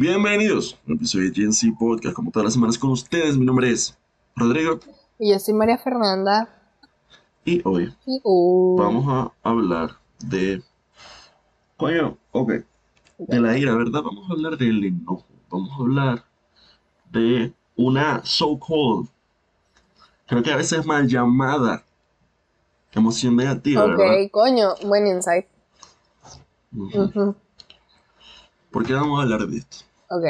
Bienvenidos al episodio de GNC Podcast, como todas las semanas con ustedes. Mi nombre es Rodrigo Y yo soy María Fernanda. y hoy Y, uh, vamos a hablar de. Coño, ok. De la ira, ¿verdad? Vamos a hablar del enojo. Vamos a hablar de una so-called, creo que a veces mal llamada emoción negativa, ok, ¿verdad? coño, buen insight. ¿Por qué vamos a hablar de esto? Ok.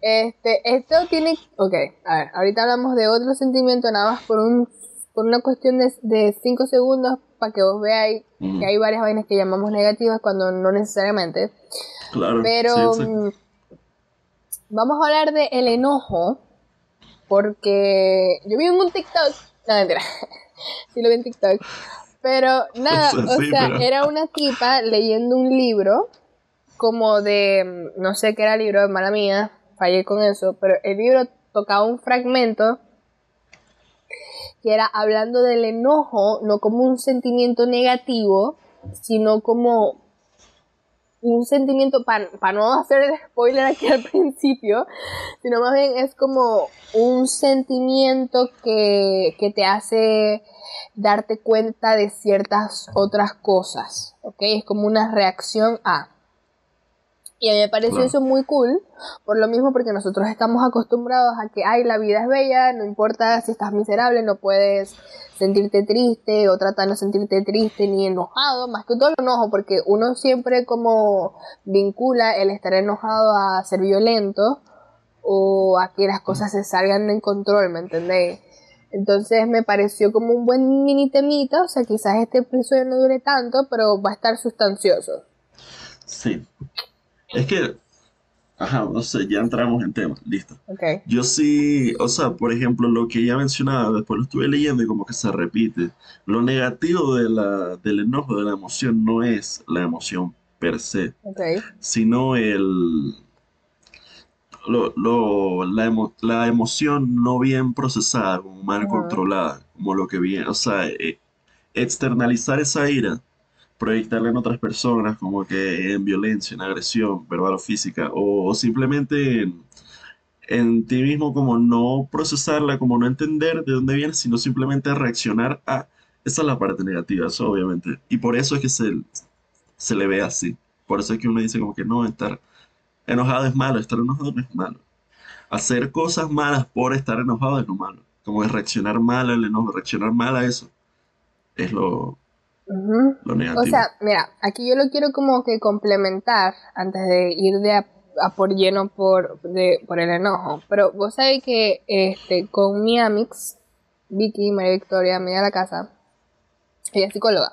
Este, esto tiene. Ok, a ver, ahorita hablamos de otro sentimiento, nada más por un por una cuestión de 5 segundos para que vos veáis que hay varias vainas que llamamos negativas cuando no necesariamente. Claro, Pero sí, mm, vamos a hablar de el enojo porque yo vi en un TikTok, no mentira, sí lo vi en TikTok, pero nada, Sí, o sea, pero- era una tipa leyendo un libro como de, mm, no sé qué era el libro, mala mía, fallé con eso, pero el libro tocaba un fragmento que era hablando del enojo, no como un sentimiento negativo, sino como un sentimiento, para no hacer el spoiler aquí al principio, sino más bien es como un sentimiento que, que te hace darte cuenta de ciertas otras cosas, ¿ok? Es como una reacción a. Y a mí me pareció eso muy cool, por lo mismo porque nosotros estamos acostumbrados a que, ay, la vida es bella, no importa si estás miserable, no puedes sentirte triste o tratar de no sentirte triste ni enojado, más que todo el enojo, porque uno siempre como vincula el estar enojado a ser violento o a que las cosas se salgan en control, ¿me entendéis? Entonces me pareció como un buen mini temita, o sea, quizás este episodio no dure tanto, pero va a estar sustancioso. Sí. Es que, ajá, no sé, ya entramos en tema, listo. Ok. Yo sí, o sea, por ejemplo, lo que ya mencionaba, después lo estuve leyendo y como que se repite. Lo negativo de la, del enojo, de la emoción, no es la emoción per se, Ok. sino el, lo, lo- la, emo- la emoción no bien procesada, como mal Ajá. controlada, como lo que viene, o sea, eh, externalizar esa ira, proyectarla en otras personas, como que en violencia, en agresión, verbal o física, o, simplemente en, ti mismo, como no procesarla, como no entender de dónde viene, sino simplemente reaccionar a, esa es la parte negativa, eso obviamente, y por eso es que se, se le ve así, por eso es que uno dice como que no, estar enojado es malo, estar enojado no es malo. Hacer cosas malas por estar enojado es lo malo. Como que reaccionar mal al enojo, reaccionar mal a eso es lo, Ujú. lo O negativo. sea, mira, aquí yo lo quiero como que complementar antes de ir de a, a por lleno por, de, por el enojo. Pero vos sabés que este, con mi amix, Vicky, María Victoria, amiga de la casa, ella es psicóloga.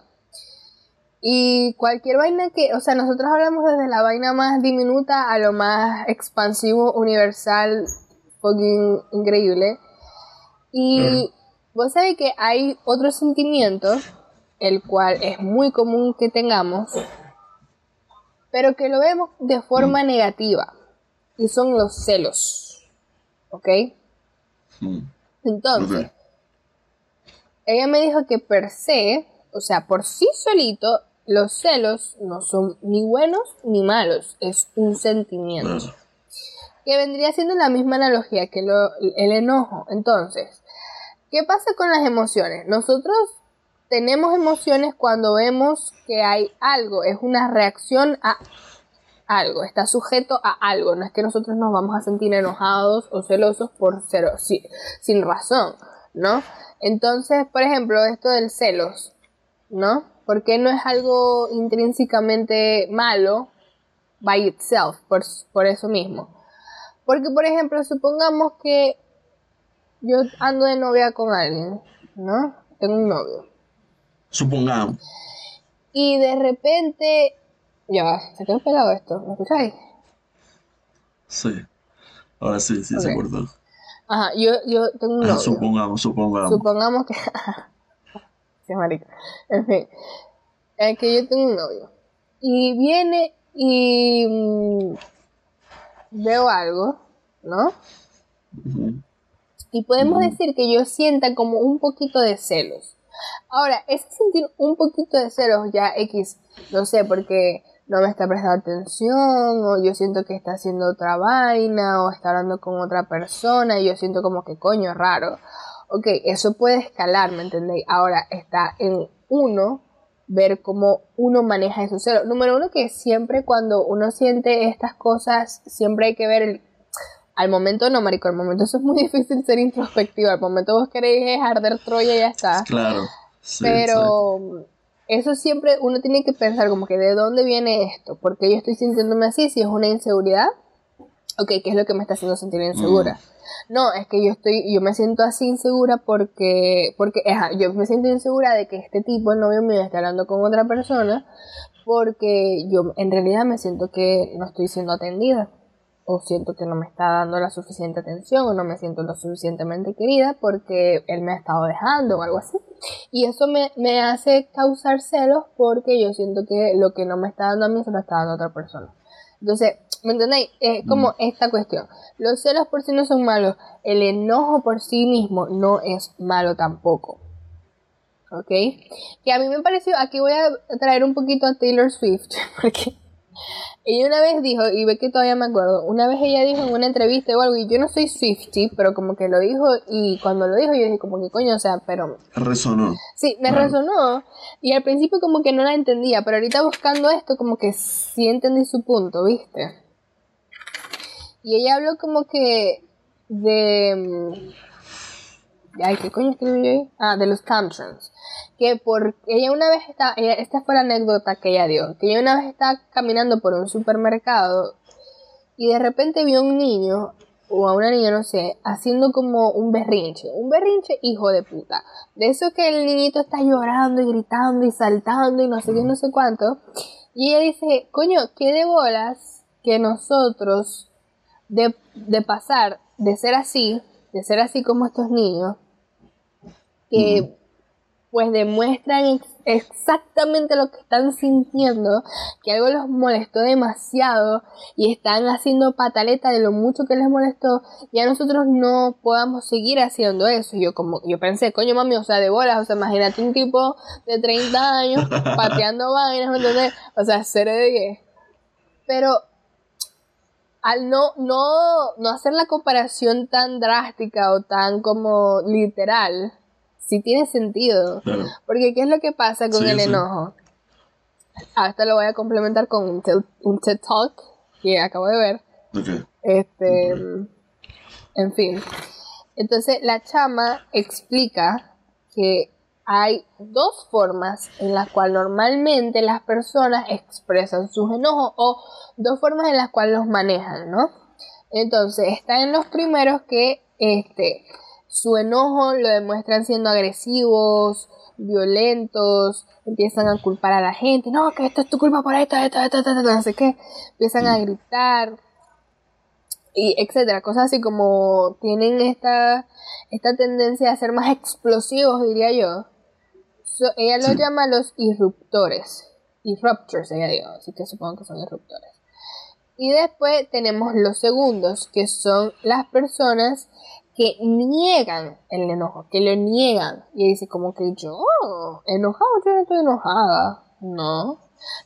Y cualquier vaina que, o sea, nosotros hablamos desde la vaina más diminuta a lo más expansivo, universal, fucking increíble. Y vos sabés que hay otro sentimiento, el cual es muy común que tengamos, pero que lo vemos de forma negativa. Y son los celos. ¿Ok? Mm, Entonces, ella me dijo que per se, o sea, por sí solito, los celos no son ni buenos ni malos, es un sentimiento. Claro. Que vendría siendo la misma analogía que lo- el enojo. Entonces, ¿qué pasa con las emociones? Nosotros tenemos emociones cuando vemos que hay algo, es una reacción a algo, está sujeto a algo, no es que nosotros nos vamos a sentir enojados o celosos por cero, sin razón, ¿no? Entonces, por ejemplo, esto del celos, ¿no? Porque no es algo intrínsecamente malo by itself, por, por eso mismo. Porque, por ejemplo, supongamos que yo ando de novia con alguien, ¿no? Tengo un novio. Supongamos. Y de repente, ya va, se quedó pegado esto, ¿me escucháis? Sí. Ahora sí, sí, se cortó. Ajá, yo, yo tengo un Ajá, novio. supongamos, supongamos. Supongamos que. sí, marica. En fin. Es que yo tengo un novio. Y viene y. mm, veo algo, ¿no? Y podemos decir que yo sienta como un poquito de celos. Ahora, ese sentir un poquito de celos ya X, no sé, porque no me está prestando atención, o yo siento que está haciendo otra vaina, o está hablando con otra persona, y yo siento como que coño, raro. Ok, eso puede escalar, ¿me entendéis? Ahora está en uno ver cómo uno maneja esos celos. Número uno, que siempre cuando uno siente estas cosas, siempre hay que ver el... Al momento no, marico, al momento eso es muy difícil ser introspectivo. Al momento vos queréis arder Troya y ya está. Claro. Pero eso siempre uno tiene que pensar como que de dónde viene esto, porque yo estoy sintiéndome así, si es una inseguridad, ok, ¿qué es lo que me está haciendo sentir insegura? Mm. No, es que yo estoy, yo me siento así insegura porque, porque, yo me siento insegura de que este tipo, el novio mío, esté hablando con otra persona, porque yo en realidad me siento que no estoy siendo atendida o siento que no me está dando la suficiente atención o no me siento lo suficientemente querida porque él me ha estado dejando o algo así. Y eso me, me hace causar celos porque yo siento que lo que no me está dando a mí se lo está dando a otra persona. Entonces, ¿me entendéis? Es como mm. esta cuestión. Los celos por sí no son malos. El enojo por sí mismo no es malo tampoco. ¿Ok? Que a mí me pareció, aquí voy a traer un poquito a Taylor Swift, porque ella una vez dijo, y ve que todavía me acuerdo, una vez ella dijo en una entrevista o algo, y yo no soy Swifty, pero como que lo dijo, y cuando lo dijo yo dije como que coño, o sea, pero... Resonó. Sí, me resonó, y al principio como que no la entendía, pero ahorita buscando esto como que sí entendí su punto, ¿viste? Y ella habló como que de... Ay, ¿qué coño escribió yo ahí? Ah, de los tantrums que por ella una vez está, esta fue la anécdota que ella dio, que ella una vez estaba caminando por un supermercado y de repente vio a un niño o a una niña, no sé, haciendo como un berrinche, un berrinche hijo de puta. De eso que el niñito está llorando y gritando y saltando y no sé qué, no sé cuánto. Y ella dice, coño, qué de bolas que nosotros, de, de pasar de ser así, de ser así como estos niños, que pues demuestran exactamente lo que están sintiendo, que algo los molestó demasiado y están haciendo pataleta de lo mucho que les molestó, y a nosotros no podamos seguir haciendo eso. Yo como yo pensé, coño mami, o sea, de bolas, o sea, imagínate un tipo de 30 años pateando vainas, ¿entendés? O sea, ser de 10. Pero al no, no, no hacer la comparación tan drástica o tan como literal, si tiene sentido. Porque ¿qué es lo que pasa con el enojo? Hasta ah, lo voy a complementar con un, TED Talk que acabo de ver. Este, en fin. Entonces la chama explica que hay dos formas en las cuales normalmente las personas expresan sus enojos o dos formas en las cuales los manejan, ¿no? Entonces, están en los primeros que este su enojo lo demuestran siendo agresivos, violentos, empiezan a culpar a la gente, no, que esto es tu culpa por esto, esto, esto, esto, no sé qué, empiezan a gritar, y etcétera, cosas así como tienen esta, esta tendencia a ser más explosivos, diría yo. ella los llama los irruptores, irruptors, ella digo, así que supongo que son irruptores. Y después tenemos los segundos, que son las personas que niegan el enojo, que lo niegan. Y dice como que yo, enojado, yo no estoy enojada. No,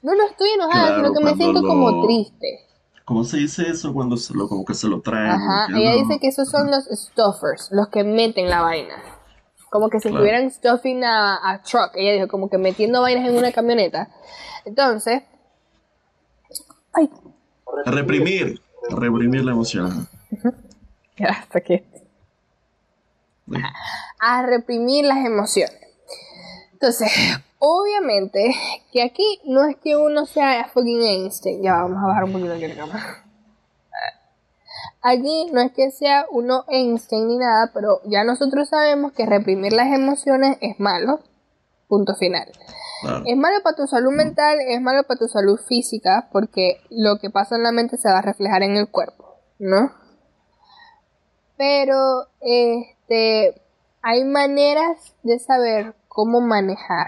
no, no estoy enojada, sino que me siento como triste. ¿Cómo se dice eso cuando se lo, como que se lo traen? Ajá, ella dice que esos son los stuffers, los que meten la vaina. Como que si estuvieran stuffing a, truck. Ella dijo como que metiendo vainas en una camioneta. Entonces... Ay. Reprimir. Reprimir la emoción. Hasta que a reprimir las emociones. Entonces, obviamente que aquí no es que uno sea fucking Einstein. Ya vamos a bajar un poquito aquí la cámara. Aquí no es que sea uno Einstein ni nada, pero ya nosotros sabemos que reprimir las emociones es malo. Punto final. Es malo para tu salud mental, es malo para tu salud física, porque lo que pasa en la mente se va a reflejar en el cuerpo, ¿no? Pero, este, hay maneras de saber cómo manejar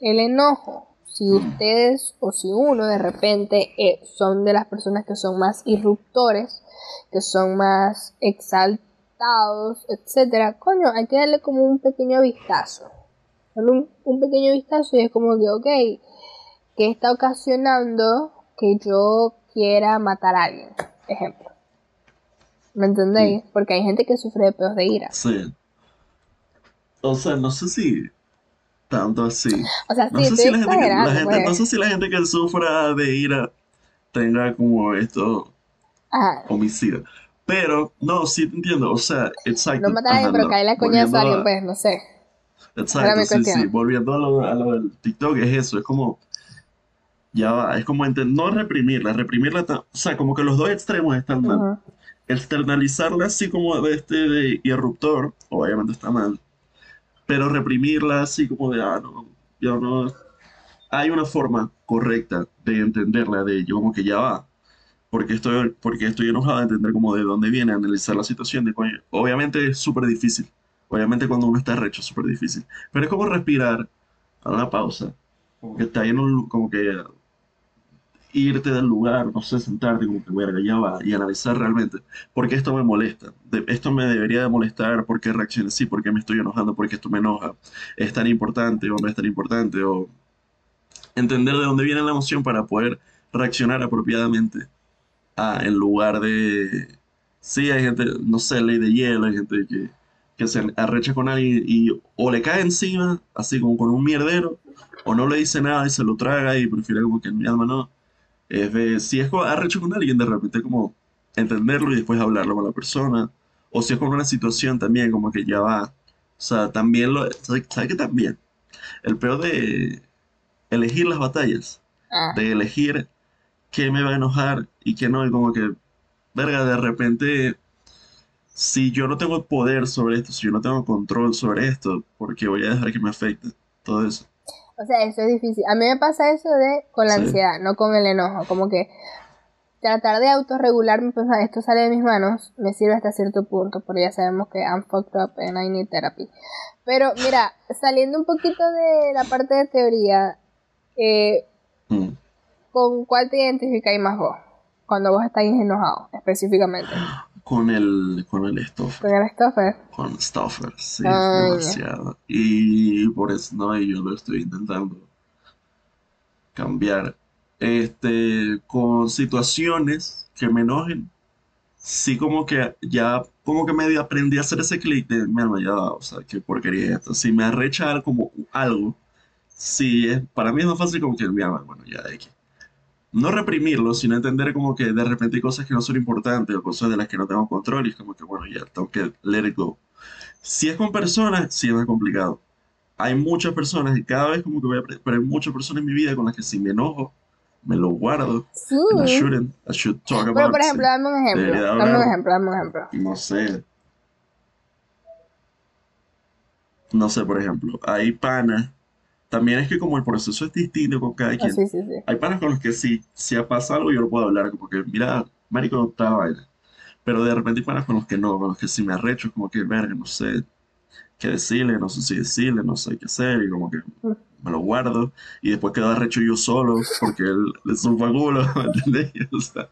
el enojo. Si ustedes o si uno de repente eh, son de las personas que son más irruptores, que son más exaltados, etcétera, coño, hay que darle como un pequeño vistazo. Un, un pequeño vistazo y es como que, ok, que está ocasionando que yo quiera matar a alguien, ejemplo. ¿Me entendéis? Porque hay gente que sufre de peos de ira. Sí. O sea, no sé si tanto así. O sea, sí, No sé si la gente, que- la gente- pues. no sé si la gente que sufra de ira tenga como esto Ajá. homicida. Pero, no, sí te entiendo. O sea, exacto. No matar a pero no. caerle a coñazo Volviendo a alguien, pues, no sé. Exacto, sí, cuestión. sí. Volviendo a lo, a lo del TikTok, es eso, es como, ya va, es como no reprimirla, reprimirla, o sea, como que los dos extremos están mal. Ujú. Externalizarla así como de este de irruptor, obviamente está mal, pero reprimirla así como de, ah, no, ya no, hay una forma correcta de entenderla, de yo como que ya va. Porque estoy, porque estoy enojado de entender como de dónde viene, analizar la situación de. Obviamente es súper difícil. Obviamente cuando uno está recho es súper difícil. Pero es como respirar, a una pausa. Como que está en un, como que irte del lugar, no sé, sentarte como que verga, ya va, y analizar realmente. ¿Por qué esto me molesta? De- esto me debería de molestar, ¿por qué reaccioné así? ¿Por qué me estoy enojando? ¿Por qué esto me enoja? ¿Es tan importante o no es tan importante? O entender de dónde viene la emoción para poder reaccionar apropiadamente. Ah, en lugar de... Sí, hay gente, no sé, ley de hielo, hay gente que, que se arrecha con alguien y o le cae encima, así como con un mierdero, o no le dice nada y se lo traga y prefiere como que mi alma no. Es de, si es arrecho con alguien, de repente como entenderlo y después hablarlo con la persona. O si es con una situación también, como que ya va. O sea, también lo... ¿Sabes sabe que también? El peor de elegir las batallas Ah, de elegir qué me va a enojar y qué no, y como que, verga, de repente, si yo no tengo poder sobre esto, si yo no tengo control sobre esto, porque voy a dejar que me afecte todo eso. O sea, eso es difícil. A mí me pasa eso de con la Sí. ansiedad, no con el enojo. Como que tratar de autorregularme, pues ah, esto sale de mis manos, me sirve hasta cierto punto, porque ya sabemos que I'm fucked up and I need therapy. Pero mira, saliendo un poquito de la parte de teoría, eh, Mm. ¿con cuál te identificáis más vos? Cuando vos estáis enojado, específicamente. Con el, con el stuffer, Con el stuffer. con stuffer, sí, Ay, demasiado. Y por eso, no, y yo lo estoy intentando cambiar. Este, con situaciones que me enojen, sí como que ya, como que medio aprendí a hacer ese clic de, mi alma, ya, o sea, qué porquería es esto. Si me arrecha como algo, sí, es, para mí es más fácil como que, mi alma, bueno, ya, X. No reprimirlo, sino entender como que de repente hay cosas que no son importantes o cosas de las que no tengo control y es como que, bueno, ya, tengo que let it go. Si es con personas, sí es más complicado. Hay muchas personas y cada vez como que voy a... Pero hay muchas personas en mi vida con las que si me enojo, me lo guardo. Sí. I shouldn't. I should talk Pero about por it, ejemplo, dame un ejemplo. Dame un ejemplo, dame un ejemplo. No sé. No sé, por ejemplo, hay panas. También es que como el proceso es distinto con cada Ah, quien. sí, sí, sí. Hay panas con los que si, si pasa algo yo lo puedo hablar, como que, mira, marico, tal vaina. Pero de repente hay panas con los que no, con los que si me arrecho, es como que, verga, no sé qué decirle, no sé si decirle, no sé qué hacer, y como que me lo guardo, y después quedo arrecho yo solo, porque él le supa culo, ¿me entendés? O sea,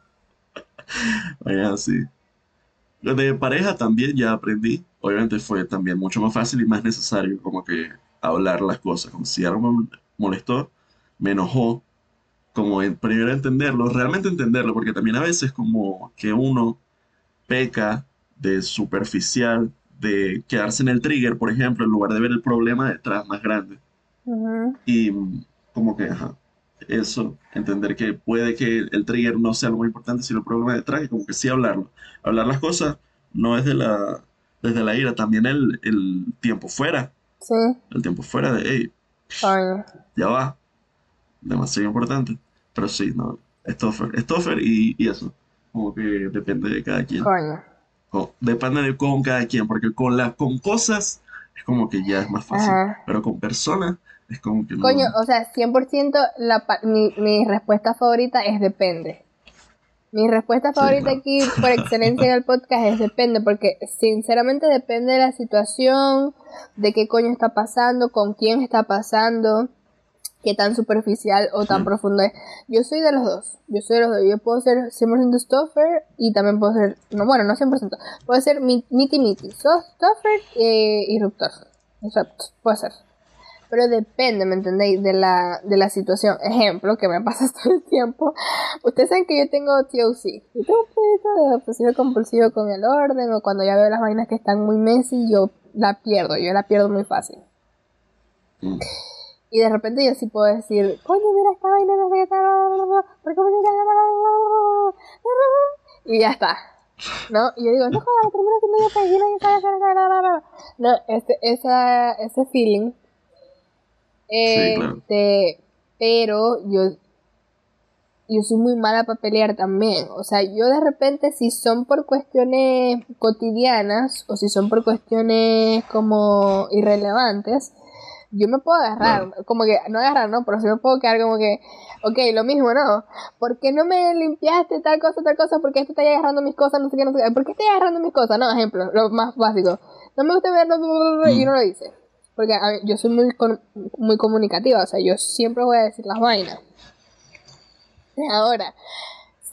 vaya así. De pareja también ya aprendí, obviamente fue también mucho más fácil y más necesario como que hablar las cosas, como si algo me molestó, me enojó, como en- primero entenderlo, realmente entenderlo, porque también a veces como que uno peca de superficial, de quedarse en el trigger, por ejemplo, en lugar de ver el problema detrás más grande. Y como que, ajá, eso, entender que puede que el trigger no sea lo más importante, sino el problema detrás, y como que sí hablarlo. Hablar las cosas no es de la, desde la ira, también el, el tiempo fuera, Sí, el tiempo fuera de, hey, coño. ya va, demasiado importante. Pero sí, no, Stoffer, Stoffer y, y eso, como que depende de cada quien. Coño. Co- depende de con cada quien, porque con las con cosas es como que ya es más fácil, Ajá. pero con personas es como que no. Coño, o sea, 100% la, mi, mi respuesta favorita es depende. Mi respuesta Sí, favorita claro. aquí por excelencia en el podcast es depende, porque sinceramente depende de la situación, de qué coño está pasando, con quién está pasando, qué tan superficial o tan Sí. profundo es. Yo soy de los dos, yo soy de los dos. Yo puedo ser 100% stuffer y también puedo ser, no, bueno, no 100%, puedo ser mi- miti miti, so- stuffer e irruptor. O sea, puede ser. Pero depende, ¿me entendéis? De la, de la situación. Ejemplo, que me pasa todo el tiempo. Ustedes saben que yo tengo TOC. Yo tengo un poquito de obsesivo compulsivo con el orden, o cuando ya veo las vainas que están muy messy, yo la pierdo, yo la pierdo muy fácil. Y de repente yo sí puedo decir, coño, mira esta vaina, no sé qué tal, ¿por qué me Y ya está. ¿No? Y yo digo, no jodas, primero que me dio pegina y No, este, esa, ese feeling. Sí, claro. Este, pero yo, yo soy muy mala para pelear también. O sea, yo de repente, si son por cuestiones cotidianas o si son por cuestiones como irrelevantes, yo me puedo agarrar, como que, no agarrar, no, pero sí me puedo quedar como que, ok, lo mismo, ¿no? ¿Por qué no me limpiaste tal cosa, tal cosa? ¿Por qué esto está agarrando mis cosas? No sé qué, no sé qué. ¿Por qué estoy agarrando mis cosas? No, ejemplo, lo más básico. No me gusta ver y no lo dice. Porque a ver, yo soy muy, muy comunicativa, o sea, yo siempre voy a decir las vainas. Ahora,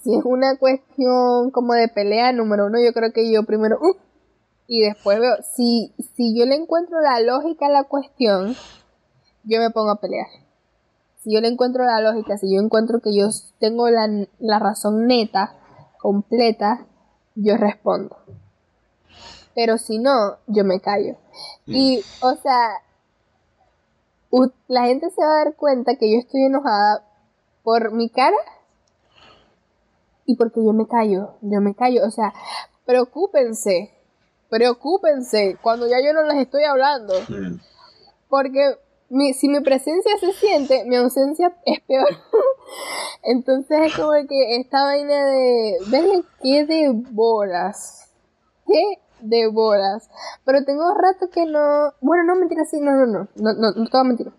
si es una cuestión como de pelea, número uno, yo creo que yo primero, uh, y después veo, si, si yo le encuentro la lógica a la cuestión, yo me pongo a pelear. Si yo le encuentro la lógica, si yo encuentro que yo tengo la, la razón neta, completa, yo respondo. Pero si no, yo me callo. Y, o sea, la gente se va a dar cuenta que yo estoy enojada por mi cara y porque yo me callo, yo me callo. O sea, preocúpense, preocúpense cuando ya yo no les estoy hablando. Sí. Porque mi, si mi presencia se siente, mi ausencia es peor. Entonces es como que esta vaina de, verle qué de bolas. Qué de bolas. Pero tengo rato que no, bueno, no mentira, sí, no, no, no, no, no, no te voy a mentir.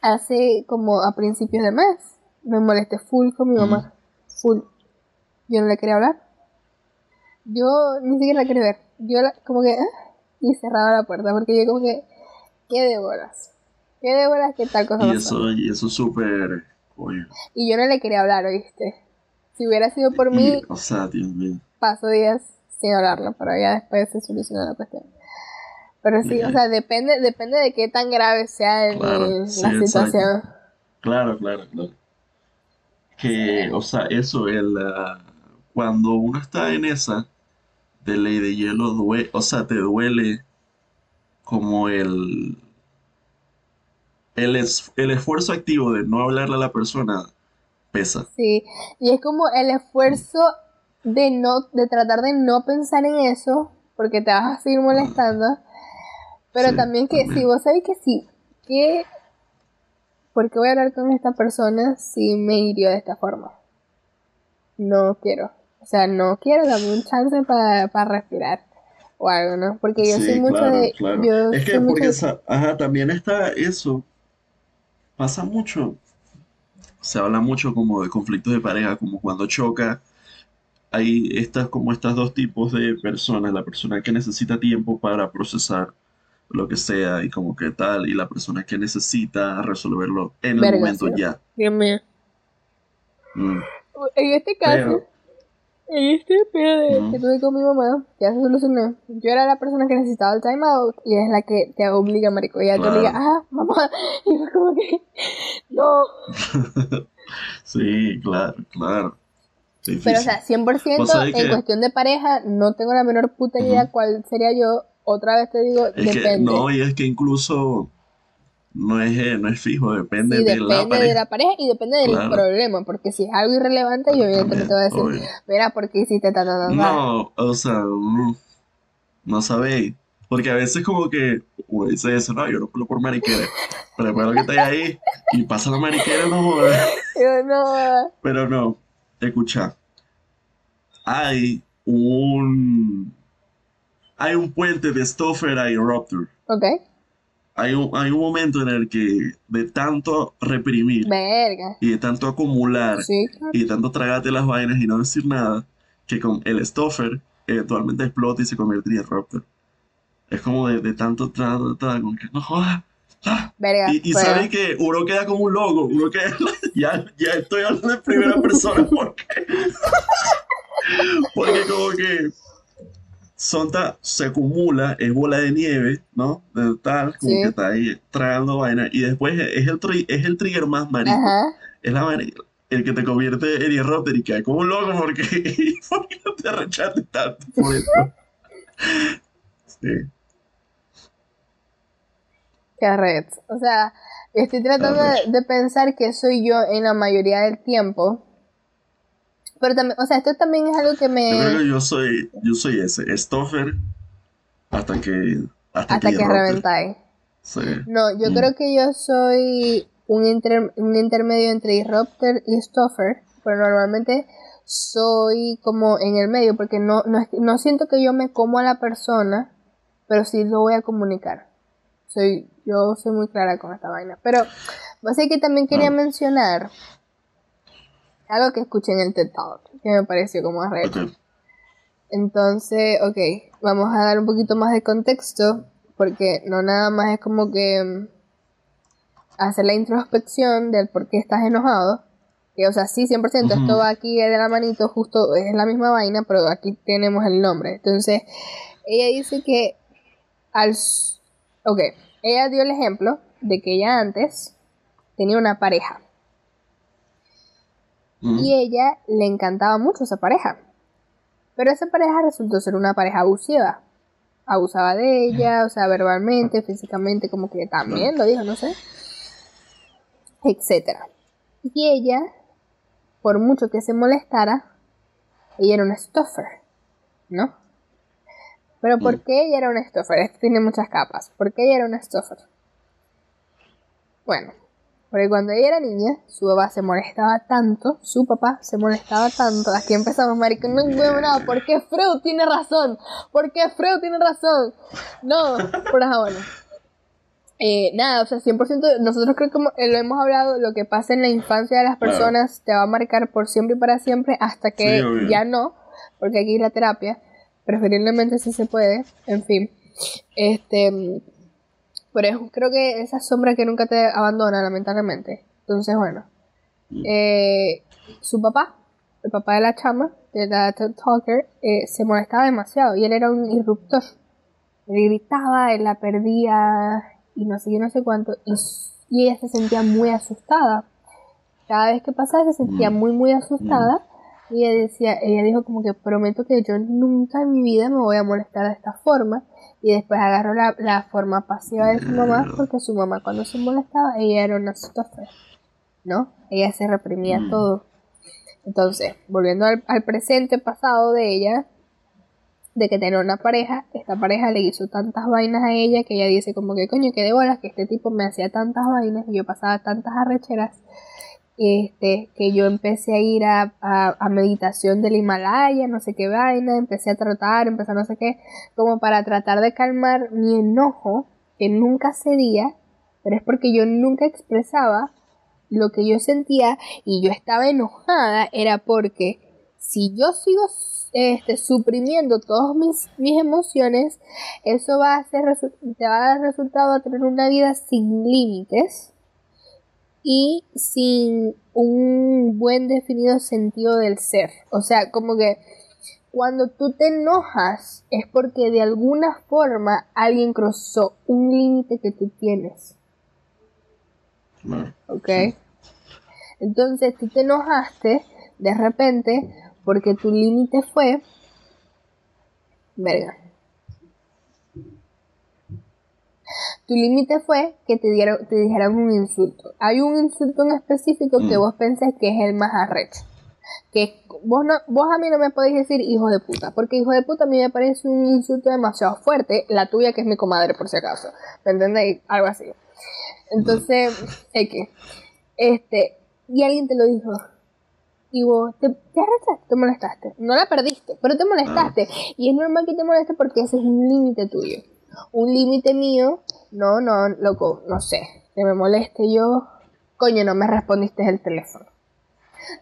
Hace como a principios de mes me molesté full con mi mamá. Full. Yo no le quería hablar. Yo ni siquiera la quería ver. Yo la- como que, ah, y cerraba la puerta porque yo como que, qué de bolas. Qué de bolas que tal cosa Y pasó. eso, y eso es súper. Y yo no le quería hablar, ¿oíste? Si hubiera sido por Y, mí, o sea, Dios mío. paso días sin hablarlo, pero ya después se soluciona la cuestión. Pero sí, o sea, depende, depende de qué tan grave sea el- Claro, sí, la exacto. situación. Claro, claro, claro. Que, o sea, eso, el, ah, cuando uno está en esa de ley de hielo, due- o sea, te duele como el, el, es- el esfuerzo activo de no hablarle a la persona pesa. Sí, y es como el esfuerzo de no, de tratar de no pensar en eso, porque te vas a seguir molestando, pero Sí, también que si vos sabés que sí, que ¿por qué voy a hablar con esta persona si me hirió de esta forma? No quiero, o sea, no quiero, dame un chance para respirar o algo, ¿no? Porque yo Sí, soy mucho claro, de, claro. yo Es que porque, de- sa- ajá, también está eso, pasa mucho, se habla mucho como de conflictos de pareja, como cuando choca, hay estas como estas dos tipos de personas, la persona que necesita tiempo para procesar lo que sea y como que tal, y la persona que necesita resolverlo en el Verga, momento sí. ya. Dios mío. Mm, En este caso, Pero- en este pedo que tuve con mi mamá, ya se solucionó. Yo era la persona que necesitaba el time out y es la que te obliga, marico. Ella te Claro. obliga, ah, mamá. Y yo como que, no. Sí, claro, claro. Pero, o sea, 100% Vos sabés en que- cuestión de pareja, no tengo la menor puta idea Ujú. cuál sería yo. Otra vez te digo, Es que depende. no, y es que incluso no es, eh, no es fijo, depende Sí, de la depende de pareja. la pareja y depende del Claro. problema. Porque si es algo irrelevante, yo evidentemente te voy a decir, Obvio. mira, ¿por qué hiciste ta, ta, ta? No, o sea, mm, no sabéis. Porque a veces como que uno dice eso, no, yo no puedo por mariquera. Pero espero que estés ahí y pasa la mariquera, no jodas. Yo, no. Pero no, escucha. Hay un... Hay un puente de Stoffer a Eruptor. Ok, Hay un, hay un momento en el que de tanto reprimir verga. y de tanto acumular Sí, claro. y de tanto tragarte las vainas y no decir nada, que con el stoffer eventualmente explota y se convierte en Eruptor. Es como de, de tanto tra, tra, tra, como que no jodas. ah. Verga. Y, y sabes que uno queda como un loco, uno queda, ya, ya estoy hablando en primera persona porque, porque como que son se acumula, es bola de nieve, ¿no? De tal, como que está ahí tragando vaina. Y después es el, es el trigger más marico. Es la el que te convierte en hierro y cae como un loco porque, porque no te rechaste tanto por sí. Red. O sea, estoy tratando de, pensar que soy yo en la mayoría del tiempo. Pero también, o sea, esto también es algo que me. Yo creo que yo soy, yo soy ese, stoffer hasta que. Hasta, que, que reventáis. Sí. No, yo mm. creo que yo soy un, un intermedio entre disruptor y stoffer, pero normalmente soy como en el medio, porque no, no, no siento que yo me como a la persona, pero sí lo voy a comunicar. Soy, yo soy muy clara con esta vaina. Pero, así que también quería ah. mencionar algo que escuché en el TED Talk, que me pareció como arreglo. Entonces, ok, vamos a dar un poquito más de contexto, porque no nada más es como que mm, hacer la introspección del por qué estás enojado. Que, o sea, sí, 100%, esto va aquí de la manito, justo es la misma vaina, pero aquí tenemos el nombre. Entonces, ella dice que al... Ok, ella dio el ejemplo de que ella antes tenía una pareja. Y ella le encantaba mucho esa pareja. Pero esa pareja resultó ser una pareja abusiva. Abusaba de ella, o sea, verbalmente, físicamente, como que también lo dijo, no sé. Etcétera. Y ella, por mucho que se molestara, ella era una stuffer, ¿no? Pero ¿por qué ella era una stuffer? Esto tiene muchas capas. ¿Por qué ella era una stuffer? Bueno, porque cuando ella era niña, su papá se molestaba tanto, su papá se molestaba tanto. Aquí empezamos, marico, no huevo nada, ¿por qué Freud tiene razón? ¿Por qué Freud tiene razón? No, por bueno. Eh, nada, o sea, 100%, nosotros creo que lo hemos hablado, lo que pasa en la infancia de las personas te va a marcar por siempre y para siempre hasta que ya no, porque hay que ir a terapia, preferiblemente si se puede, en fin. Este, pero creo que esa sombra que nunca te abandona, lamentablemente. Entonces, bueno. Mm. Eh, su papá, el papá de la chama, de la Talker, eh, se molestaba demasiado y él era un irruptor. Él gritaba, él la perdía y no sé qué, no sé cuánto. Y, y, ella se sentía muy asustada. Cada vez que pasaba se sentía mm. muy, muy asustada. Y ella decía, ella dijo como que prometo que yo nunca en mi vida me voy a molestar de esta forma y después agarró la, forma pasiva de su mamá porque su mamá cuando se molestaba ella era una stoffer, ¿no? Ella se reprimía mm. todo. Entonces, volviendo al, presente pasado de ella, de que tenía una pareja, esta pareja le hizo tantas vainas a ella que ella dice como que coño, que de bolas que este tipo me hacía tantas vainas y yo pasaba tantas arrecheras este, que yo empecé a ir a, a, meditación del Himalaya, no sé qué vaina, empecé a tratar, empecé a no sé qué, como para tratar de calmar mi enojo, que nunca cedía, pero es porque yo nunca expresaba lo que yo sentía y yo estaba enojada, era porque si yo sigo este, suprimiendo todas mis, mis emociones, eso va a hacer, te va a dar resultado a tener una vida sin límites y sin un buen definido sentido del ser. O sea, como que cuando tú te enojas es porque de alguna forma alguien cruzó un límite que tú tienes. ¿Ok? Entonces tú te enojaste de repente porque tu límite fue... Verga. Tu límite fue que te, dieron, te dijeran un insulto. Hay un insulto en específico que mm. vos pensés que es el más arrecho. Que vos, no, vos a mí no me podéis decir hijo de puta, porque hijo de puta a mí me parece un insulto demasiado fuerte. La tuya, que es mi comadre, por si acaso. ¿Me entendéis? Algo así. Entonces, es que, este, y alguien te lo dijo, y vos te, te arrechaste, te molestaste. No la perdiste, pero te molestaste. Ah. Y es normal que te moleste porque ese es un límite tuyo un límite mío, no, no, loco, no sé, que me moleste yo, coño, no me respondiste el teléfono.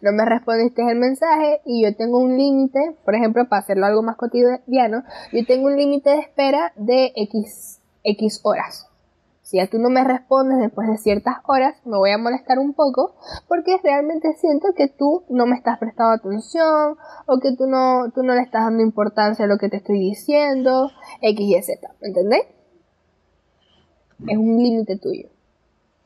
No me respondiste el mensaje y yo tengo un límite, por ejemplo, para hacerlo algo más cotidiano, yo tengo un límite de espera de X, X horas. Si ya tú no me respondes después de ciertas horas, me voy a molestar un poco porque realmente siento que tú no me estás prestando atención o que tú no, tú no le estás dando importancia a lo que te estoy diciendo, X y Z, ¿me entendés? Es un límite tuyo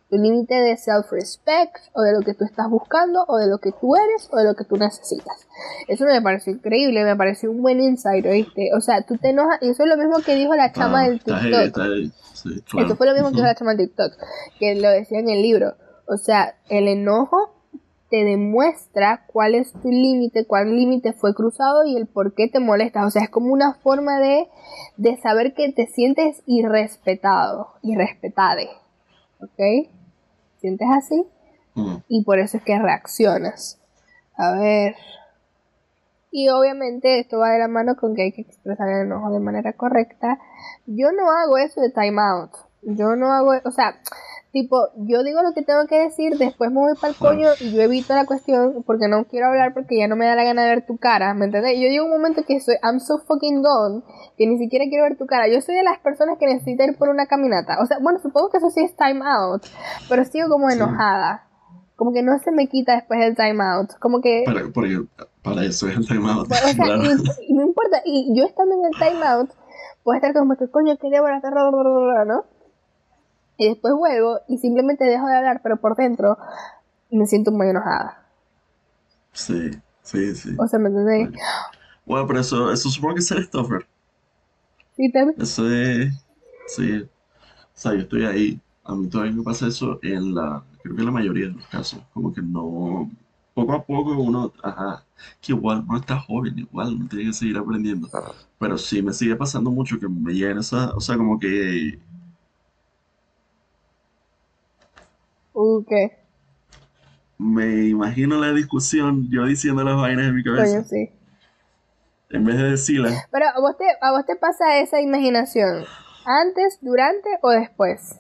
tu límite de self-respect o de lo que tú estás buscando o de lo que tú eres o de lo que tú necesitas. Eso me pareció increíble, me pareció un buen insight, ¿oíste? O sea, tú te enojas, y eso es lo mismo que dijo la chama del TikTok. Eso fue lo mismo que dijo la chama del TikTok, que lo decía en el libro. O sea, el enojo te demuestra cuál es tu límite, cuál límite fue cruzado y el por qué te molestas. O sea, es como una forma de, de saber que te sientes irrespetado, irrespetade. ¿Ok? Sientes así mm. y por eso es que reaccionas. A ver. Y obviamente esto va de la mano con que hay que expresar el enojo de manera correcta. Yo no hago eso de time out. Yo no hago, o sea, Tipo, yo digo lo que tengo que decir, después me voy para el coño y yo evito la cuestión porque no quiero hablar porque ya no me da la gana de ver tu cara, ¿me entiendes? Yo digo un momento que soy, I'm so fucking done, que ni siquiera quiero ver tu cara. Yo soy de las personas que necesitan ir por una caminata. O sea, bueno, supongo que eso sí es time out, pero sigo como enojada. Como que no se me quita después del time out. Como que... Para, para eso es el time out. o sea, y, no importa. Y yo estando en el time out, puedo estar como que coño, que hacer, ¿no? Y después vuelvo y simplemente dejo de hablar, pero por dentro me siento muy enojada. Sí, sí, sí. O sea, ¿me entendés? Bueno, pero eso, eso supongo que es el stoffer. Sí, también. Eso es. Sí. O sea, yo estoy ahí. A mí todavía me pasa eso en la. Creo que en la mayoría de los casos. Como que no. Poco a poco uno. Ajá. Que igual uno está joven, igual uno tiene que seguir aprendiendo. Pero sí, me sigue pasando mucho que me llegan esa. O sea, como que qué? Me imagino la discusión yo diciendo las vainas en mi cabeza. sí. En vez de decirlas. Pero ¿a vos, te, ¿a vos te pasa esa imaginación? ¿Antes, durante o después?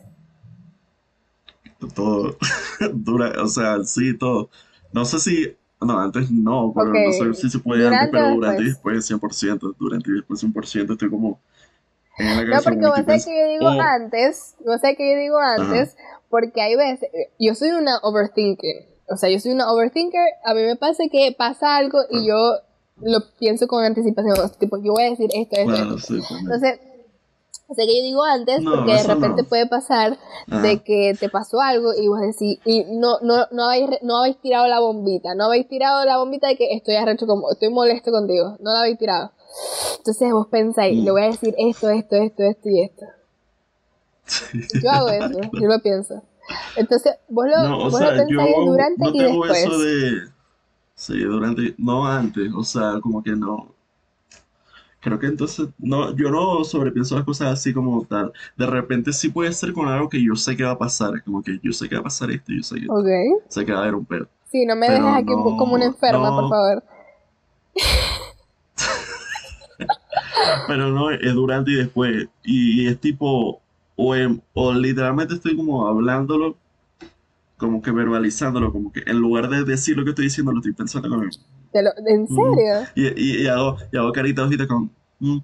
Todo. Dura, o sea, sí, todo. No sé si. No, antes no, pero no sé si se puede antes, pero durante y después 100%. Durante y después 100%. Estoy como. no, porque vos sabés que yo digo oh. antes. Vos sabés que yo digo antes. Porque hay veces, yo soy una overthinker, o sea, yo soy una overthinker, a mí me pasa que pasa algo y yo lo pienso con anticipación, tipo, yo voy a decir esto, esto, esto. Entonces, o sea que yo digo antes, porque de repente puede pasar de que te pasó algo y vos decís, y no, no, no, habéis, no habéis tirado la bombita, no habéis tirado la bombita de que estoy arrecho como, estoy molesto contigo, no la habéis tirado. Entonces vos pensáis, le voy a decir esto, esto, esto, esto y esto. Yo hago eso, yo lo pienso. Entonces, vos lo, no, vos lo pensáis durante no y después. Eso de, sí, durante, no antes, o sea, como que no. Creo que entonces, no, yo no sobrepienso las cosas así como tal. De repente sí puede ser con algo que yo sé que va a pasar, como que yo sé que va a pasar esto, yo sé que, okay. sé que va a haber un pedo. Sí, no me dejes aquí como una enferma, por favor. Pero no, es durante y después. y es tipo, o, o literalmente estoy como hablándolo, como que verbalizándolo, como que en lugar de decir lo que estoy diciendo, lo estoy pensando con ¿En serio? y, y, hago, y hago caritas con... Mm".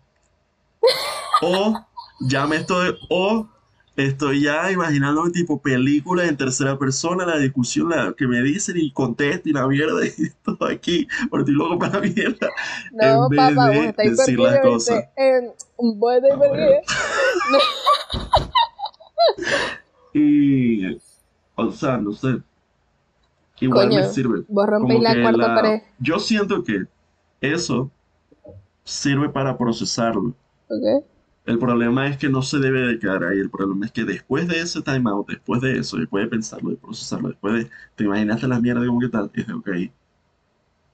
o ya me estoy... O estoy ya imaginando tipo película en tercera persona, la discusión la que me dicen y contesto y la mierda y todo aquí, porque estoy loco para la mierda. No, en papá, vos decir las cosas. En, vos estáis perdido. y, o sea, no sé. Igual me sirve. Vos rompéis la cuarta pared. Yo siento que eso sirve para procesarlo. Okay. El problema es que no se debe de quedar ahí. El problema es que después de ese timeout, después de eso, después de pensarlo, de procesarlo, después de te imaginaste la mierda como que tal, es de ok,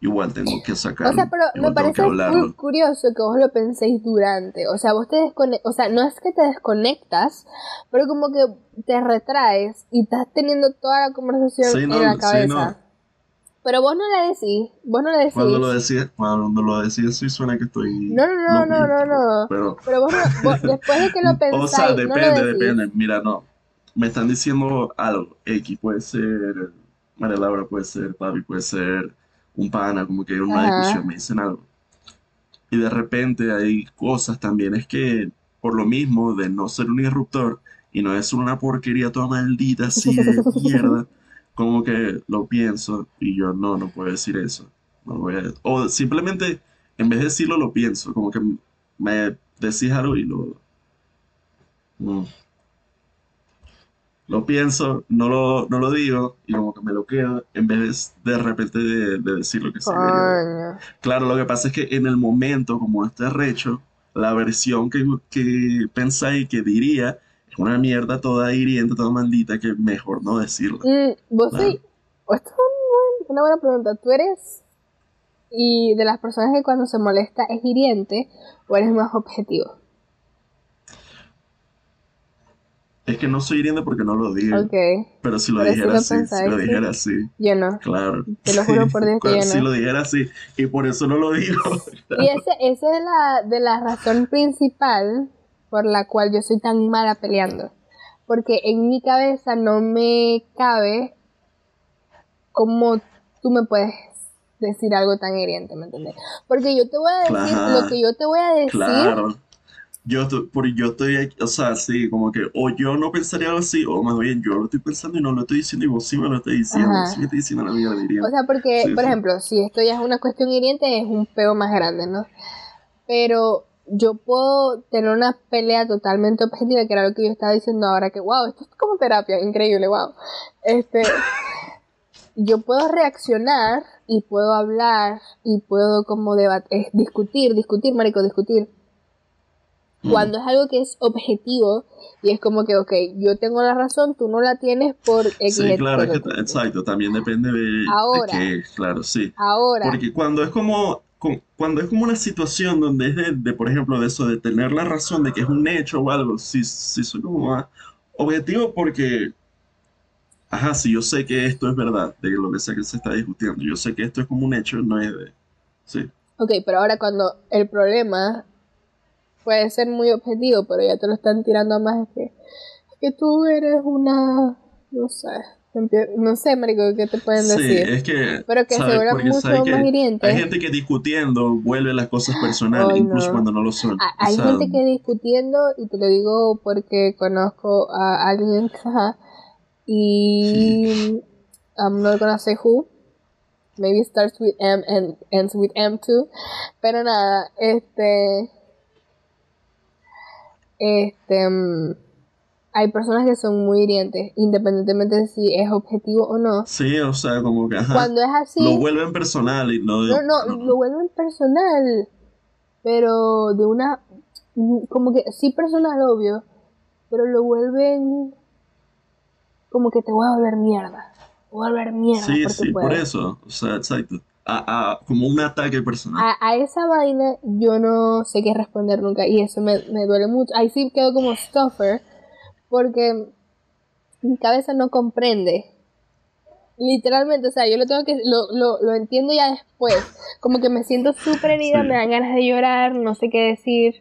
igual tengo que sacarlo. O sea, pero me parece muy curioso que vos lo penséis durante. O sea, vos te desconectas, o sea, no es que te desconectas, pero como que te retraes y estás teniendo toda la conversación en la cabeza. Pero vos no la decís, vos no la decís. Cuando lo decís, cuando lo decís sí suena que estoy... No, no, no, no, no, no. Pero, pero vos, no, después de que lo pensáis, O sea, depende, depende. Mira, no. Me están diciendo algo. X puede ser María Laura, puede ser Papi, puede ser un pana, como que en una discusión me dicen algo. Y de repente hay cosas también, es que por lo mismo de no ser un interruptor, y no es una porquería toda maldita así de mierda, como que lo pienso y yo no, no puedo decir eso. No voy a- o simplemente, en vez de decirlo, lo pienso, como que me decís algo y lo... no. Lo pienso, no lo, no lo digo y como que me lo quedo en vez de, de repente de, de decir lo que sí Coño. Claro, lo que pasa es que en el momento, como está recho, la versión que, que pensáis que diría es una mierda toda hiriente, toda maldita, que mejor no decirla. Mm, vos Claro. soy. o Esto es una buena pregunta. ¿Tú eres. Y de las personas que cuando se molesta es hiriente o eres más objetivo? Es que no soy hiriente porque no lo digo, Ok. pero si lo Pero dijera así, si lo sí. dijera así, Yo no. claro. Te lo juro por Dios que yo Si lo dijera así, y por eso no lo digo. Y ese, esa es la, de la razón principal por la cual yo soy tan mala peleando. Porque en mi cabeza no me cabe cómo tú me puedes decir algo tan hiriente, ¿me entiendes? Porque yo te voy a decir, Claro. lo que yo te voy a decir, Claro. Yo estoy, por, yo estoy o sea, sí, como que, o yo no pensaría algo así, o más bien yo lo estoy pensando y no lo estoy diciendo, y vos sí me lo estás diciendo, Ajá. sí me estás diciendo la mierda, diría. o sea, porque, Sí, por sí. ejemplo, si esto ya es una cuestión hiriente, es un peo más grande, ¿no? Pero yo puedo tener una pelea totalmente objetiva, que era lo que yo estaba diciendo ahora, que wow, esto es como terapia, increíble, wow. Este, yo puedo reaccionar y puedo hablar y puedo como debatir, discutir, discutir, marico, discutir. Mm. Cuando es algo que es objetivo y es como que, ok, yo tengo la razón, tú no la tienes por X, Sí, claro, es que, exacto, también depende de, de Ahora. qué, claro, sí. Ahora, Porque cuando es como, cu- cuando es como una situación donde es de, de, por ejemplo, de eso, de tener la razón de que es un hecho o algo, sí, sí soy como más objetivo porque, ajá, si yo sé que esto es verdad, de lo que sea que se está discutiendo, yo sé que esto es como un hecho, no es de, sí, Ok, pero ahora cuando el problema puede ser muy objetivo, pero ya te lo están tirando a más, es que, es que tú eres una, no sé, no sé, marico, ¿qué te pueden sí, decir? es que, Pero que se vuelvan mucho más hay hirientes. gente que discutiendo vuelve las cosas personales, incluso no. cuando no lo son. O Hay sea, gente que discutiendo, y te lo digo porque conozco a alguien, ajá, y I'm not gonna say who, maybe starts with M and ends with M too, pero nada, este, este, hay personas que son muy hirientes, independientemente de si es objetivo o no. Sí, o sea, como que, ajá, Cuando es así, lo vuelven personal y no... no, no, lo vuelven personal, pero de una, como que sí personal, obvio, pero lo vuelven como que te voy a volver mierda, te voy a volver mierda Sí, sí, por eso, o sea, exacto. A, a- como un ataque personal. A, a esa vaina yo no sé qué responder nunca y eso me, me duele mucho. Ahí sí quedo como stuffer porque mi cabeza no comprende. Literalmente, o sea, yo lo tengo que, lo, lo, lo entiendo ya después. Como que me siento súper herida, Sí. me dan ganas de llorar, no sé qué decir.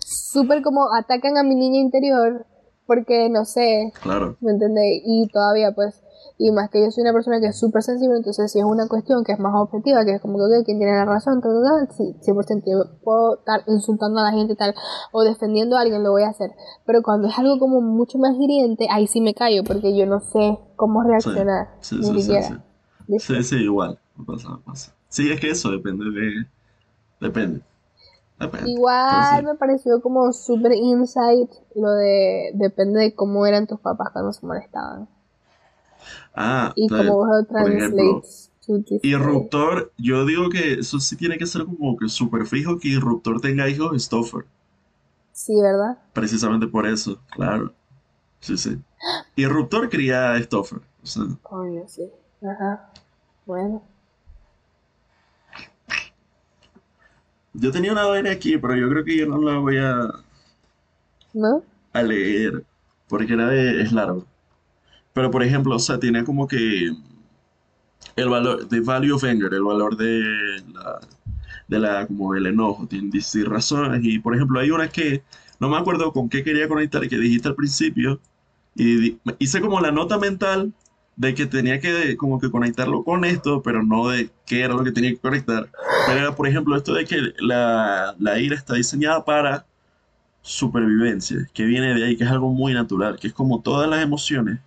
Súper como atacan a mi niña interior porque no sé, Claro, ¿me entendéis? Y todavía pues, y más que yo soy una persona que es súper sensible, entonces si es una cuestión que es más objetiva, que es como que, ok, ¿quién tiene la razón? Tal, tal, tal, sí, 100% yo puedo estar insultando a la gente tal, o defendiendo a alguien, lo voy a hacer. Pero cuando es algo como mucho más hiriente, ahí sí me callo, porque yo no sé cómo reaccionar, sí, ni sí, sí, siquiera. sí. igual, pasa, pasa. Sí, es que eso depende de... Depende. Depende. Igual Entonces, me pareció como súper insight lo de, depende de cómo eran tus papás cuando se molestaban. Ah, Y cómo vos translates. Irruptor, yo digo que eso sí tiene que ser como que súper fijo que Irruptor tenga hijos de Stoffer. Sí, ¿verdad? Precisamente por eso, claro. Sí, sí. Irruptor cría a Stoffer. O sea, Coño, sí. Ajá. Bueno. yo tenía una vaina aquí, pero yo creo que yo no la voy a, ¿No? a leer, porque era de, es largo. Pero por ejemplo, o sea, tiene como que el valor, the value of anger, el valor de la, de la, como el enojo, tiene 16 razones. Y por ejemplo, hay una que no me acuerdo con qué quería conectar, que dijiste al principio, y hice como la nota mental de que tenía que como que conectarlo con esto, pero no de qué era lo que tenía que conectar. Pero era, por ejemplo, esto de que la, la ira está diseñada para supervivencia, que viene de ahí, que es algo muy natural, que es como todas las emociones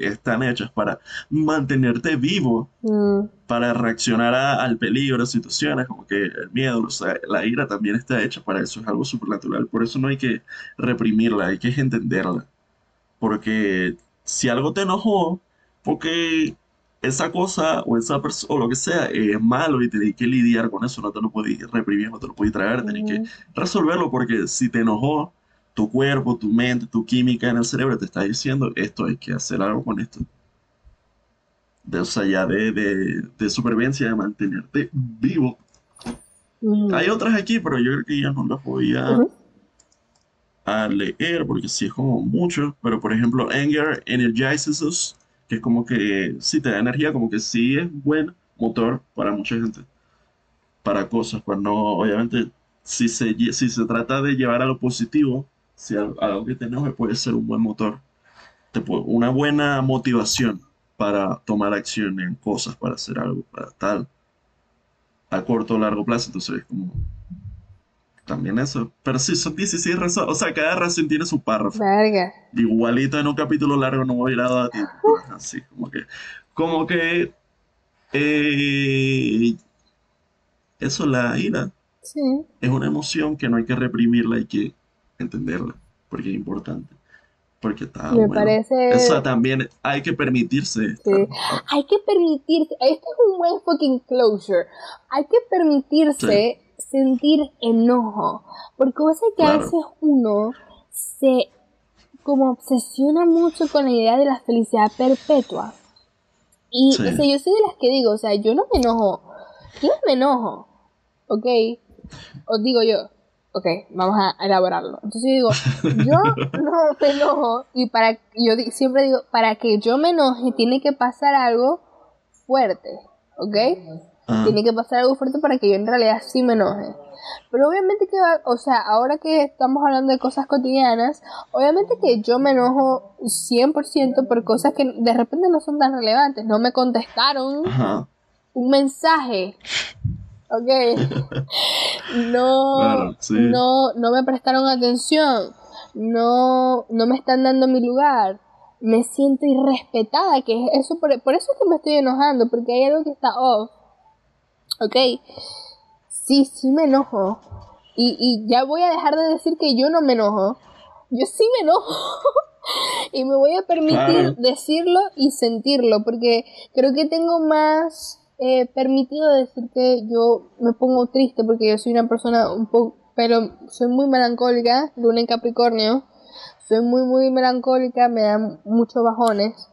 están hechas para mantenerte vivo, Mm, para reaccionar a- al peligro, a situaciones como que el miedo, o sea, la ira también está hecha para eso, es algo supernatural, por eso no hay que reprimirla, hay que entenderla, porque si algo te enojó, porque esa cosa o esa persona o lo que sea es malo y tenés que lidiar con eso, no te lo puedes reprimir, no te lo puedes tragar, tenés que ujú. resolverlo porque si te enojó, tu cuerpo, tu mente, tu química en el cerebro te está diciendo esto, hay que hacer algo con esto. De, o sea, ya de, de, de supervivencia, de mantenerte vivo. Hay otras aquí, pero yo creo que ya no las voy a, leer porque sí es como mucho. Pero por ejemplo, Anger Energizes Us, que es como que sí te da energía, como que sí es buen motor para mucha gente. Para cosas, pues no, obviamente, si se, si se trata de llevar a lo positivo, si al- algo que te enoje puede ser un buen motor, una buena motivación para tomar acción en cosas, para hacer algo, para tal, a corto o largo plazo. Entonces es como también eso. Pero sí, son 16 razones. O sea, cada razón tiene su párrafo. Verga. Igualito en un capítulo largo no voy a ir a dar. Así, como que. Como que. eh, eso, la ira, Sí. es una emoción que no hay que reprimirla, hay que entenderla. Porque es importante. Porque está Me bueno. parece. Eso también hay que permitirse. estar- Sí. Hay que permitirse, este es un buen fucking closure. Hay que permitirse sentir enojo. Porque sabés que a veces uno se como obsesiona mucho con la idea de la felicidad perpetua. Y Sí. o sea, yo soy de las que digo, o sea, yo no me enojo. Yo no me enojo. ¿Ok? Os digo yo. Ok, vamos a elaborarlo. Entonces yo digo, yo no me enojo y para yo siempre digo, para que yo me enoje tiene que pasar algo fuerte, ¿ok? Ah, Tiene que pasar algo fuerte para que yo en realidad sí me enoje. Pero obviamente que, va- o sea, ahora que estamos hablando de cosas cotidianas, obviamente que yo me enojo 100% por cosas que de repente no son tan relevantes. No me contestaron Ajá. un mensaje. Ok. No, Claro, sí. no, no me prestaron atención. No, no me están dando mi lugar. Me siento irrespetada, que es eso por, por eso es que me estoy enojando, porque hay algo que está off. Ok. Sí, sí me enojo. Y, y ya voy a dejar de decir que yo no me enojo. Yo sí me enojo. y me voy a permitir Claro. decirlo y sentirlo, porque creo que tengo más eh, permitido decir que yo me pongo triste, porque yo soy una persona un poco, pero soy muy melancólica, luna en Capricornio, soy muy, muy melancólica, me dan muchos bajones,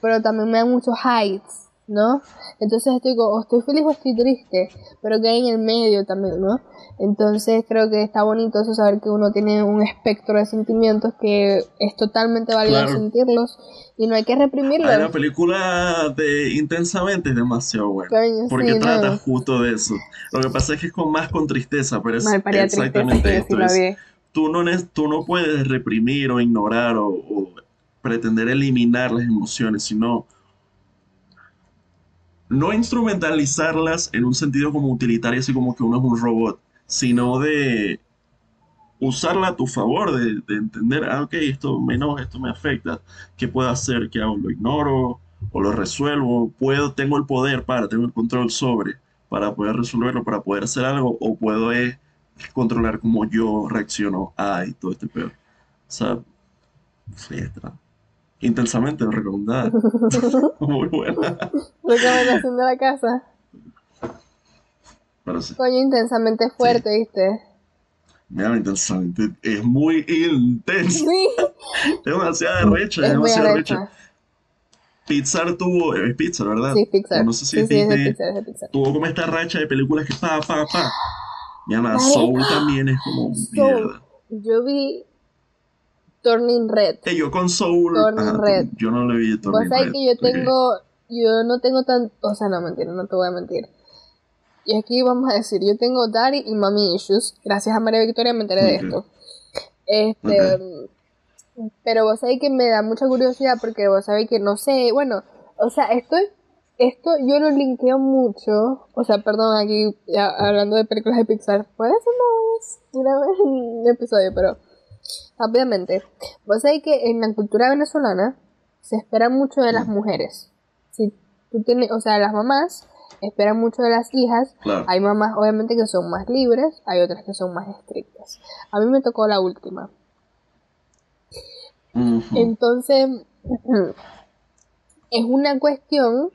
pero también me dan muchos heights, ¿no? Entonces estoy o estoy feliz o estoy triste, pero que hay en el medio también, ¿no? Entonces creo que está bonito eso, saber que uno tiene un espectro de sentimientos que es totalmente válido Claro. sentirlos y no hay que reprimirlos. La película de Intensamente es demasiado buena. Coño, Porque sí, trata no. justo de eso. Lo que pasa es que es con más con tristeza, pero es tristeza, exactamente esto. sí es- tú, no, tú no puedes reprimir o ignorar o, o pretender eliminar las emociones, sino no instrumentalizarlas en un sentido como utilitario, así como que uno es un robot, sino de usarla a tu favor, de, de entender, ah, ok, esto me esto me afecta, ¿qué puedo hacer? ¿Qué hago? ¿Lo ignoro o lo resuelvo? ¿Puedo, tengo el poder para, tengo el control sobre, para poder resolverlo, para poder hacer algo? ¿O puedo eh, controlar cómo yo reacciono a y todo este peor? O sea, fiesta. Intensamente recomendada. Muy buena. Recomendación de la casa. Coño, intensamente fuerte, ¿viste? mira, intensamente. Es muy intenso. Sí, Es demasiado recha, es demasiado recha. arrecha. Pixar tuvo, es Pixar, ¿verdad? Sí, Pixar. No sé si sí, es sí, es de. Pixar, es de Pixar. Tuvo como esta racha de películas que pa, pa, pa. Mi ama, Marica. Soul también es como Soul. mierda. Yo vi Turning Red. Eh, yo con Soul, Turning Red. yo no le vi Turning sabés Red. que yo tengo, yo no tengo tan, o sea, no mentira, no te voy a mentir. Y aquí vamos a decir, yo tengo daddy y mommy issues. Gracias a María Victoria me enteré de esto. Este, pero vos sabés que me da mucha curiosidad porque vos sabés que no sé, bueno, o sea, esto, esto yo lo linkeo mucho, o sea, perdón, aquí ya hablando de películas de Pixar, puede ser una vez, una vez un episodio, pero rápidamente. Vos sabés que en la cultura venezolana se espera mucho de las mujeres. Si tú tienes, o sea, las mamás esperan mucho de las hijas. Claro. Hay mamás, obviamente, que son más libres, hay otras que son más estrictas. A mí me tocó la última. Entonces, es una cuestión,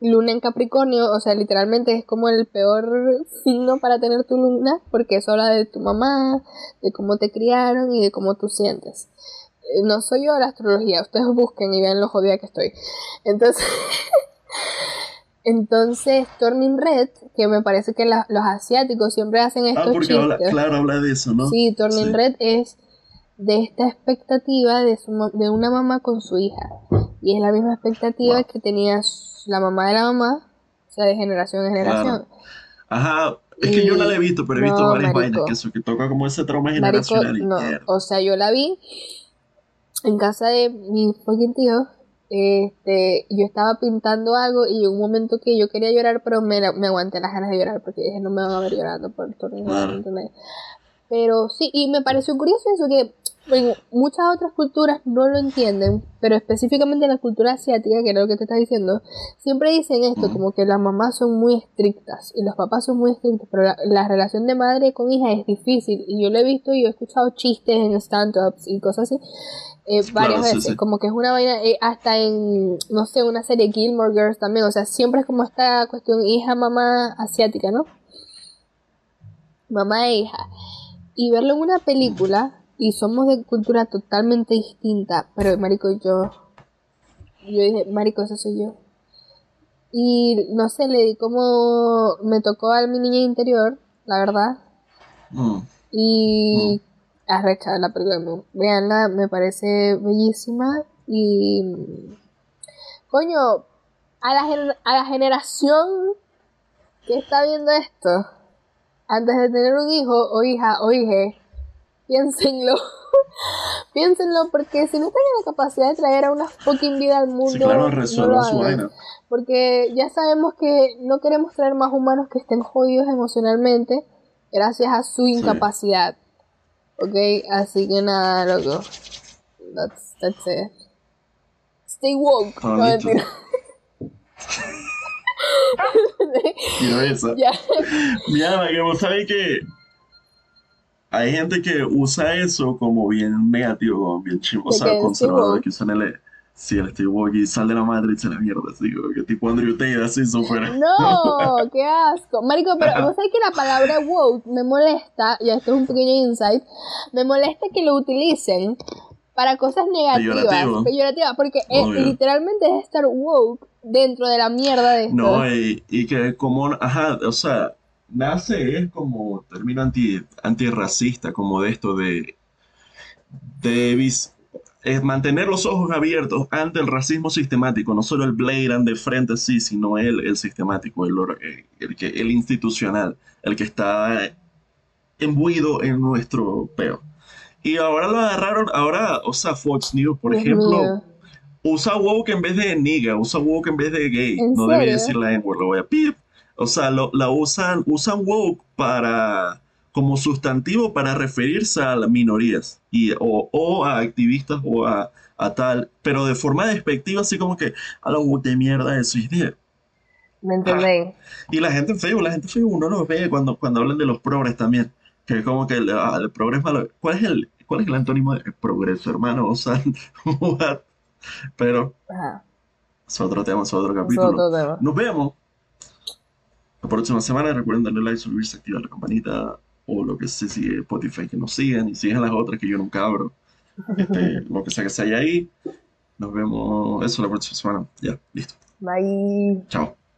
luna en Capricornio, o sea, literalmente es como el peor signo para tener tu luna, porque es hora de tu mamá, de cómo te criaron y de cómo tú sientes. Eh, No soy yo de la astrología, ustedes busquen y vean lo jodida que estoy. Entonces, entonces Turning Red, que me parece que la- los asiáticos siempre hacen Ah, estos porque habla, chistes. claro, habla de eso, ¿no? Sí, Turning Sí. Red es de esta expectativa de, su, de una mamá con su hija. Y es la misma expectativa Wow. que tenía su- la mamá de la mamá, o sea, de generación en generación. Ajá, es que yo no la he visto, pero he visto no, varias marico. vainas que eso, que toca como ese trauma Marico, generacional y no. mierda. O sea, yo la vi en casa de mi fucking tío. Este, yo estaba pintando algo y un momento que yo quería llorar, pero me, me aguanté las ganas de llorar porque dije, no me van a ver llorando por Red, Claro. Pero sí, y me pareció curioso eso que muchas otras culturas no lo entienden, pero específicamente en la cultura asiática, que era lo que te estás diciendo, siempre dicen esto, como que las mamás son muy estrictas y los papás son muy estrictos, pero la, la relación de madre con hija es difícil. Y yo lo he visto y he escuchado chistes en stand-ups y cosas así. eh, varias Claro, sí, veces, sí. como que es una vaina, eh, hasta en, no sé, una serie Gilmore Girls también, o sea, siempre es como esta cuestión hija-mamá asiática, ¿no? Mamá e hija y verlo en una película y somos de cultura totalmente distinta, pero marico yo yo dije, marico, ese soy yo. Y no sé, le di como me tocó a mi niña interior, la verdad, Mm. y arrecha la película, veanla, me parece bellísima y coño, a la, a la generación que está viendo esto, antes de tener un hijo o hija o hije, piénsenlo. piénsenlo porque si no tienen la capacidad de traer a una fucking vida al mundo, Sí, claro, no lo hagan. Porque ya sabemos que no queremos traer más humanos que estén jodidos emocionalmente gracias a su incapacidad. Ok, así que nada, loco. That's, that's it. Stay woke. No. Quiero esa. ya. Mira, que vos sabés que hay gente que usa eso como bien negativo, bien chimo, o ¿De sea, conservador, que usan el, sí, el Steve Woke y sale la madre y se la mierda, así, que tipo Andrew Tate, así, súper. No, qué asco. Marico, pero vos sabés que la palabra woke me molesta, y esto es un pequeño insight, me molesta que lo utilicen para cosas negativas, Peyorativo. peyorativas, porque Obvio. literalmente es estar woke dentro de la mierda de esto. No, y, y que como, ajá, o sea, nace es como término anti, antirracista, como de esto de, de vis- es mantener los ojos abiertos ante el racismo sistemático, no solo el blatant de frente sí, sino el, el sistemático, el, or- eh, el, que, el institucional, el que está embuido en nuestro peo. Y ahora lo agarraron, ahora, o sea, Fox News, por Dios ejemplo, mío. usa woke en vez de nigga, usa woke en vez de gay. ¿En No debería decir la N-word, lo voy a pip. O sea, lo, la usan, usan woke para como sustantivo para referirse a las minorías y, o, o a activistas o a, a tal, pero de forma despectiva, así como que a la woke de mierda eso. Y, de- ¿Me entendéis? y la gente en Facebook, la gente en Facebook uno lo ve cuando, cuando hablan de los progres también, que es como que el, ah, el progreso malo. ¿Cuál es el, cuál es el antónimo de progreso, hermano? O sea, what? Pero Ajá. es otro tema, es otro es capítulo. otro tema. Nos vemos la próxima semana. Recuerden darle like, suscribirse, activar la campanita o lo que se sigue Spotify, que nos sigan y sigan las otras que yo nunca abro. Este, lo que sea que sea ahí. Nos vemos eso la próxima semana. Ya, listo. Bye. Chao.